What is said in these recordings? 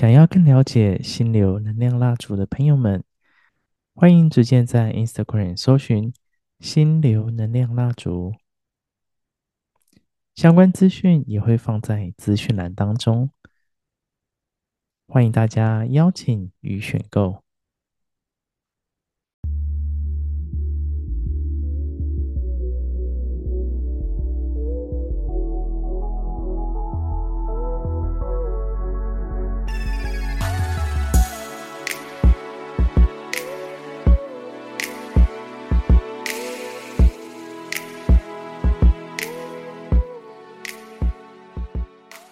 想要更了解心流能量蜡烛的朋友们，欢迎直接在 Instagram 搜寻“心流能量蜡烛”，相关资讯也会放在资讯栏当中，欢迎大家邀请与选购。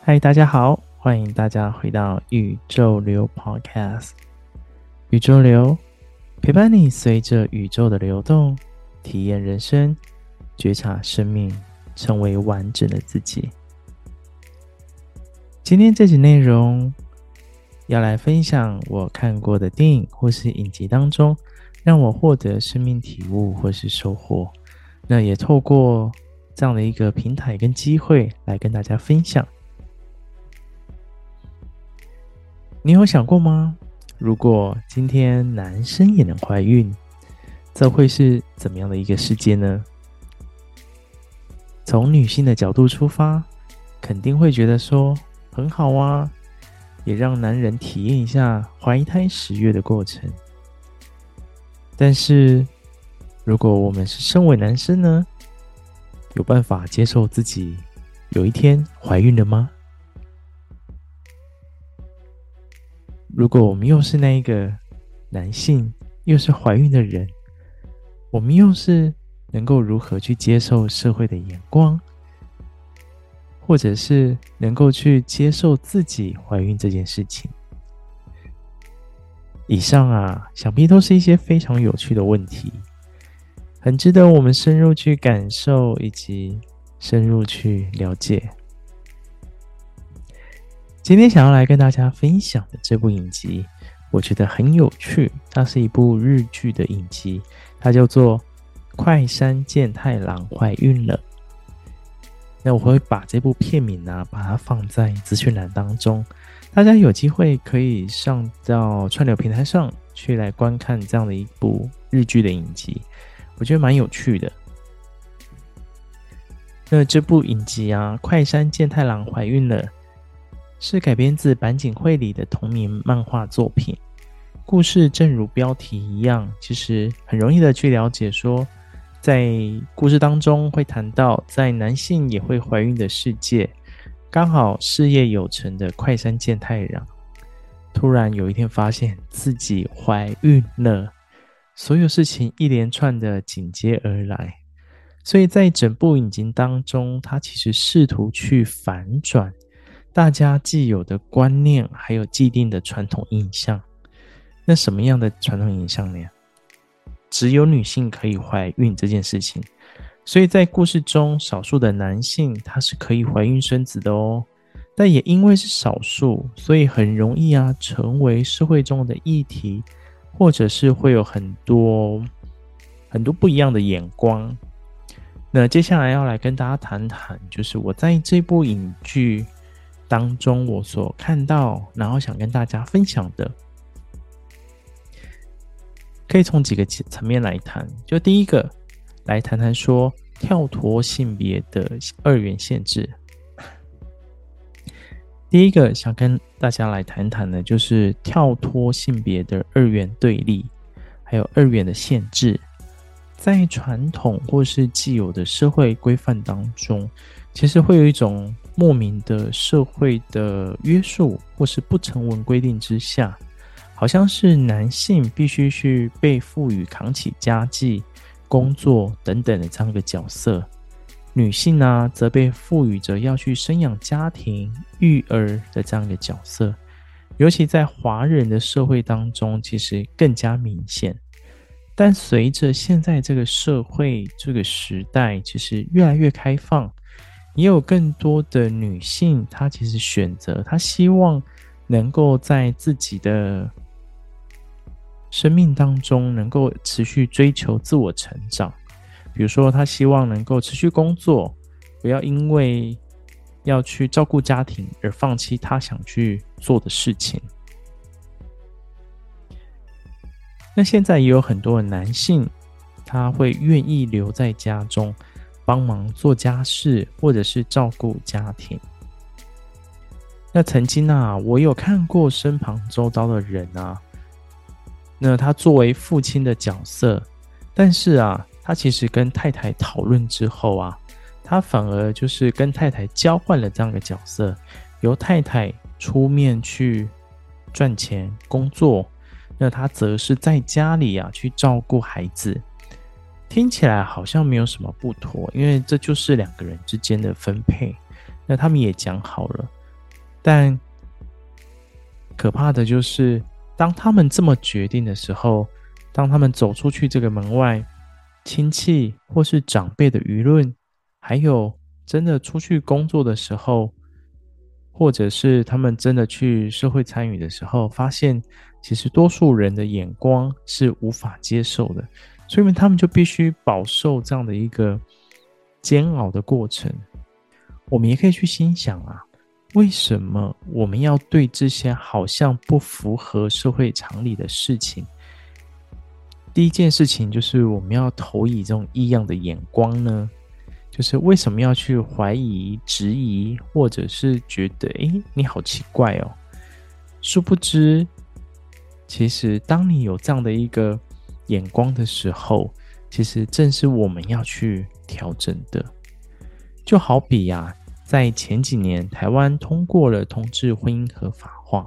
嗨，大家好，欢迎大家回到宇宙流 Podcast。宇宙流陪伴你，随着宇宙的流动，体验人生，觉察生命，成为完整的自己。今天这集内容要来分享我看过的电影或是影集当中，让我获得生命体悟或是收获。那也透过这样的一个平台跟机会来跟大家分享。你有想过吗？如果今天男生也能怀孕，这会是怎么样的一个世界呢？从女性的角度出发，肯定会觉得说很好啊，也让男人体验一下怀胎十月的过程。但是，如果我们是身为男生呢，有办法接受自己有一天怀孕了吗？如果我们又是那一个男性，又是怀孕的人，我们又是能够如何去接受社会的眼光，或者是能够去接受自己怀孕这件事情？以上啊，想必都是一些非常有趣的问题，很值得我们深入去感受以及深入去了解。今天想要来跟大家分享的这部影集，我觉得很有趣。它是一部日剧的影集，它叫做《快山健太郎怀孕了》。那我会把这部片名呢、啊，把它放在资讯栏当中，大家有机会可以上到串流平台上去来观看这样的一部日剧的影集，我觉得蛮有趣的。那这部影集啊，《快山健太郎怀孕了》。是改编自坂井惠里的同名漫画作品。故事正如标题一样，其实很容易的去了解说，在故事当中会谈到，在男性也会怀孕的世界，刚好事业有成的快山健太郎，突然有一天发现自己怀孕了，所有事情一连串的紧接而来，所以在整部影集当中，他其实试图去反转。大家既有的观念，还有既定的传统印象，那什么样的传统印象呢？只有女性可以怀孕这件事情，所以在故事中，少数的男性他是可以怀孕生子的哦。但也因为是少数，所以很容易啊，成为社会中的议题，或者是会有很多很多不一样的眼光。那接下来要来跟大家谈谈，就是我在这部影剧。当中我所看到，然后想跟大家分享的，可以从几个层面来谈。就第一个，来谈谈说跳脱性别的二元限制。第一个想跟大家来谈谈的，就是跳脱性别的二元对立，还有二元的限制，在传统或是既有的社会规范当中，其实会有一种。莫名的社会的约束或是不成文规定之下，好像是男性必须去被赋予扛起家计、工作等等的这样一个角色，女性呢则被赋予着要去生养家庭、育儿的这样一个角色。尤其在华人的社会当中，其实更加明显。但随着现在这个社会、这个时代，其实越来越开放。也有更多的女性她其实选择她希望能够在自己的生命当中能够持续追求自我成长。比如说她希望能够持续工作不要因为要去照顾家庭而放弃她想去做的事情。那现在也有很多的男性他会愿意留在家中帮忙做家事，或者是照顾家庭。那曾经啊，我有看过身旁周遭的人啊，那他作为父亲的角色，但是啊，他其实跟太太讨论之后啊，他反而就是跟太太交换了这样的角色，由太太出面去赚钱工作，那他则是在家里啊去照顾孩子。听起来好像没有什么不妥，因为这就是两个人之间的分配，那他们也讲好了。但可怕的就是，当他们这么决定的时候，当他们走出去这个门外，亲戚或是长辈的舆论，还有真的出去工作的时候，或者是他们真的去社会参与的时候，发现其实多数人的眼光是无法接受的，所以他们就必须饱受这样的一个煎熬的过程。我们也可以去心想啊。为什么我们要对这些好像不符合社会常理的事情？第一件事情就是我们要投以这种异样的眼光呢？就是为什么要去怀疑、质疑，或者是觉得诶，你好奇怪哦？殊不知，其实当你有这样的一个眼光的时候，其实正是我们要去调整的。就好比呀。在前几年，台湾通过了同志婚姻合法化，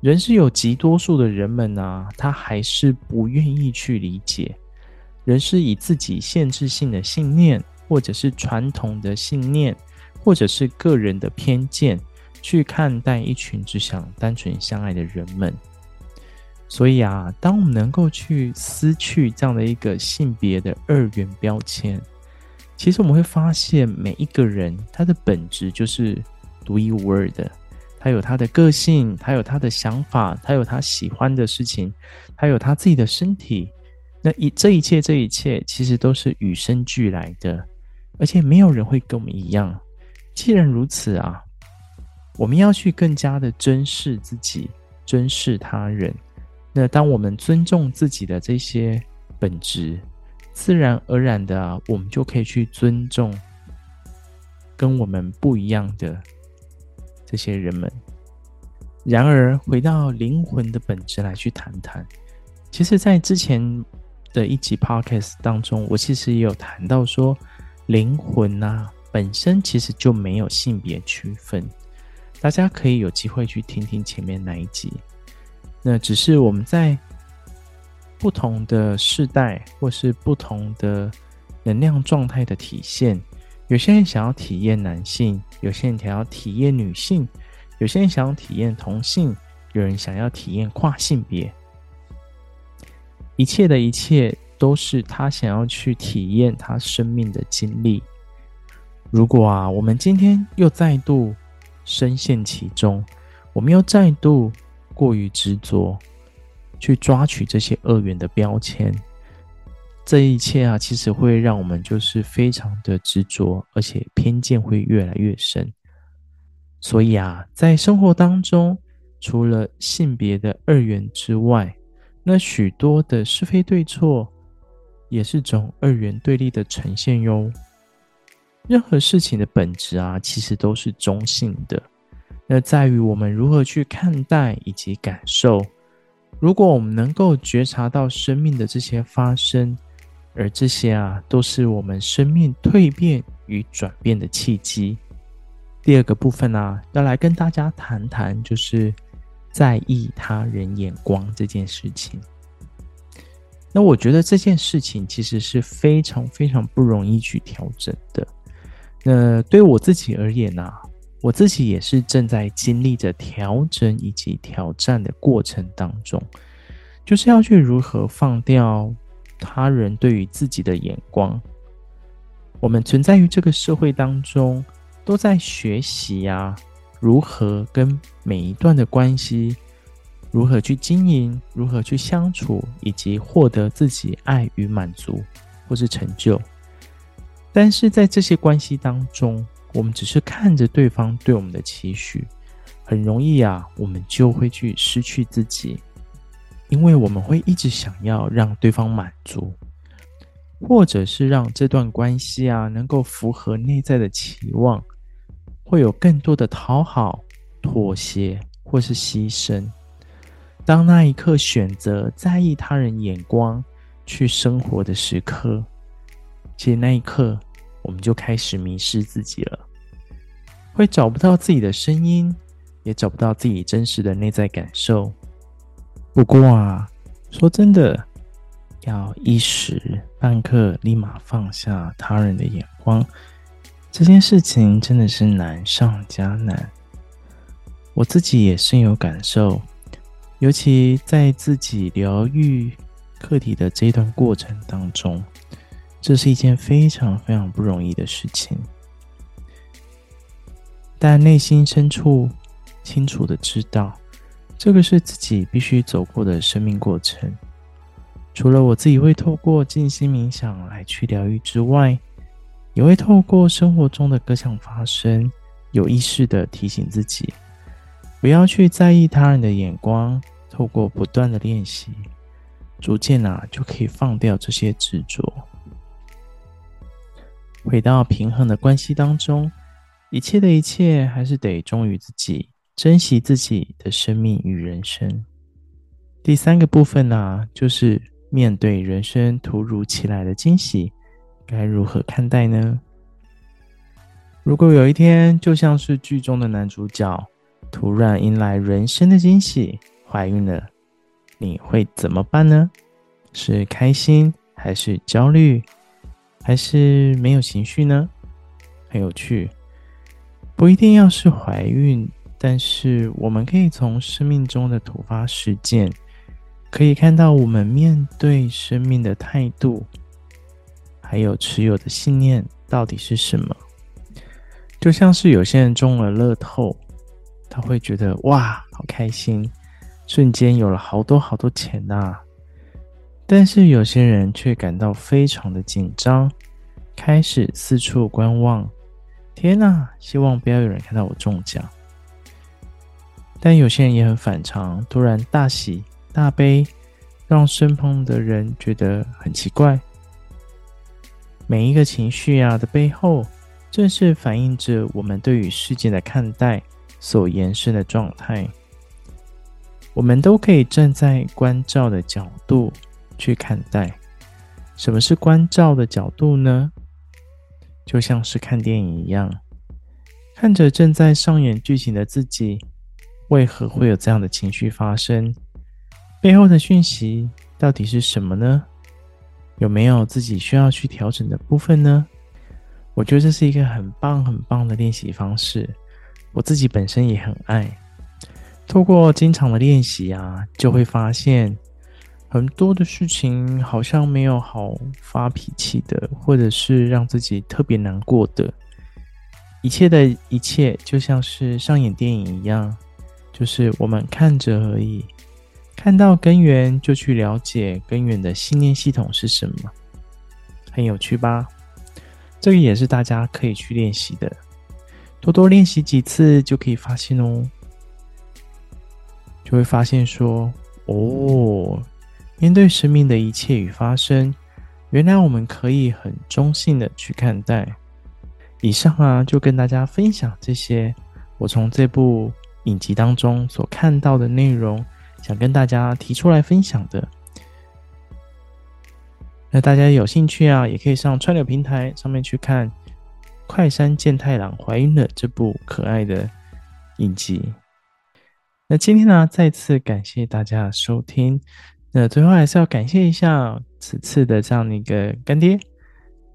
仍是有极多数的人们啊，他还是不愿意去理解，仍是以自己限制性的信念，或者是传统的信念，或者是个人的偏见，去看待一群只想单纯相爱的人们。所以啊，当我们能够去撕去这样的一个性别的二元标签。其实我们会发现，每一个人他的本质就是独一无二的。他有他的个性，他有他的想法，他有他喜欢的事情，他有他自己的身体。那一这一切，这一切其实都是与生俱来的，而且没有人会跟我们一样。既然如此啊，我们要去更加的珍视自己，珍视他人。那当我们尊重自己的这些本质。自然而然的，我们就可以去尊重跟我们不一样的这些人们。然而，回到灵魂的本质来去谈谈，其实，在之前的一集 podcast 当中，我其实也有谈到说，灵魂啊本身其实就没有性别区分。大家可以有机会去听听前面那一集。那只是我们在。不同的世代，或是不同的能量状态的体现，有些人想要体验男性，有些人想要体验女性，有些人想要体验同性，有人想要体验跨性别。一切的一切都是他想要去体验他生命的经历。如果啊，我们今天又再度深陷其中，我们又再度过于执着。去抓取这些二元的标签，这一切啊，其实会让我们就是非常的执着，而且偏见会越来越深。所以啊，在生活当中，除了性别的二元之外，那许多的是非对错，也是种二元对立的呈现哟。任何事情的本质啊，其实都是中性的，那在于我们如何去看待以及感受。如果我们能够觉察到生命的这些发生，而这些啊，都是我们生命蜕变与转变的契机。第二个部分啊，要来跟大家谈谈，就是在意他人眼光这件事情。那我觉得这件事情其实是非常非常不容易去调整的。那对我自己而言啊。我自己也是正在经历着调整以及挑战的过程当中，就是要去如何放掉他人对于自己的眼光。我们存在于这个社会当中，都在学习呀，如何跟每一段的关系，如何去经营，如何去相处，以及获得自己爱与满足或是成就。但是在这些关系当中，我们只是看着对方对我们的期许，很容易啊，我们就会去失去自己。因为我们会一直想要让对方满足，或者是让这段关系啊能够符合内在的期望，会有更多的讨好、妥协或是牺牲。当那一刻选择在意他人眼光去生活的时刻，其实那一刻我们就开始迷失自己了，会找不到自己的声音，也找不到自己真实的内在感受。不过啊，说真的，要一时半刻立马放下他人的眼光，这件事情真的是难上加难。我自己也深有感受，尤其在自己疗愈课题的这一段过程当中，这是一件非常非常不容易的事情。但内心深处清楚的知道。这个是自己必须走过的生命过程。除了我自己会透过静心冥想来去疗愈之外，也会透过生活中的各项发生，有意识的提醒自己，不要去在意他人的眼光。透过不断的练习，逐渐啊，就可以放掉这些执着，回到平衡的关系当中。一切的一切，还是得忠于自己。珍惜自己的生命与人生。第三个部分呢、就是面对人生突如其来的惊喜，该如何看待呢？如果有一天，就像是剧中的男主角，突然迎来人生的惊喜，怀孕了，你会怎么办呢？是开心，还是焦虑，还是没有情绪呢？很有趣，不一定要是怀孕。但是，我们可以从生命中的突发事件，可以看到我们面对生命的态度，还有持有的信念到底是什么。就像是有些人中了乐透，他会觉得哇，好开心，瞬间有了好多好多钱呐。但是有些人却感到非常的紧张，开始四处观望。天哪，希望不要有人看到我中奖。但有些人也很反常，突然大喜大悲，让身旁的人觉得很奇怪。每一个情绪啊的背后，正是反映着我们对于世界的看待所延伸的状态。我们都可以站在关照的角度去看待。什么是关照的角度呢？就像是看电影一样，看着正在上演剧情的自己。为何会有这样的情绪发生？背后的讯息到底是什么呢？有没有自己需要去调整的部分呢？我觉得这是一个很棒很棒的练习方式，我自己本身也很爱。透过经常的练习啊，就会发现很多的事情好像没有好发脾气的，或者是让自己特别难过的，一切的一切就像是上演电影一样。就是我们看着而已，看到根源就去了解根源的信念系统是什么，很有趣吧？这个也是大家可以去练习的，多多练习几次就可以发现哦，就会发现说，哦，面对生命的一切与发生，原来我们可以很中性的去看待。以上啊，就跟大家分享这些，我从这部。影集当中所看到的内容，想跟大家提出来分享的。那大家有兴趣啊，也可以上串流平台上面去看《快山健太郎怀孕了》这部可爱的影集。那今天呢，再次感谢大家收听。那最后还是要感谢一下此次的这样的一个干爹，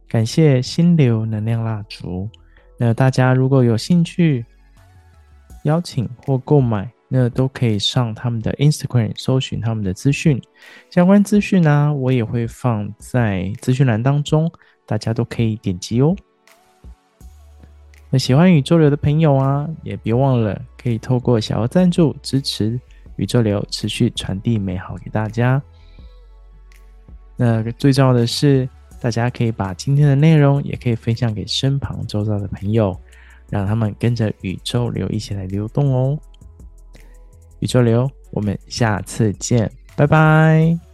感谢心流能量蜡烛。那大家如果有兴趣，邀请或购买，那都可以上他们的 Instagram 搜寻他们的资讯，相关资讯呢，我也会放在资讯栏当中，大家都可以点击哦。那喜欢宇宙流的朋友啊，也别忘了可以透过小额赞助支持宇宙流，持续传递美好给大家。那最重要的是，大家可以把今天的内容也可以分享给身旁周遭的朋友。让他们跟着宇宙流一起来流动哦！宇宙流，我们下次见。拜拜。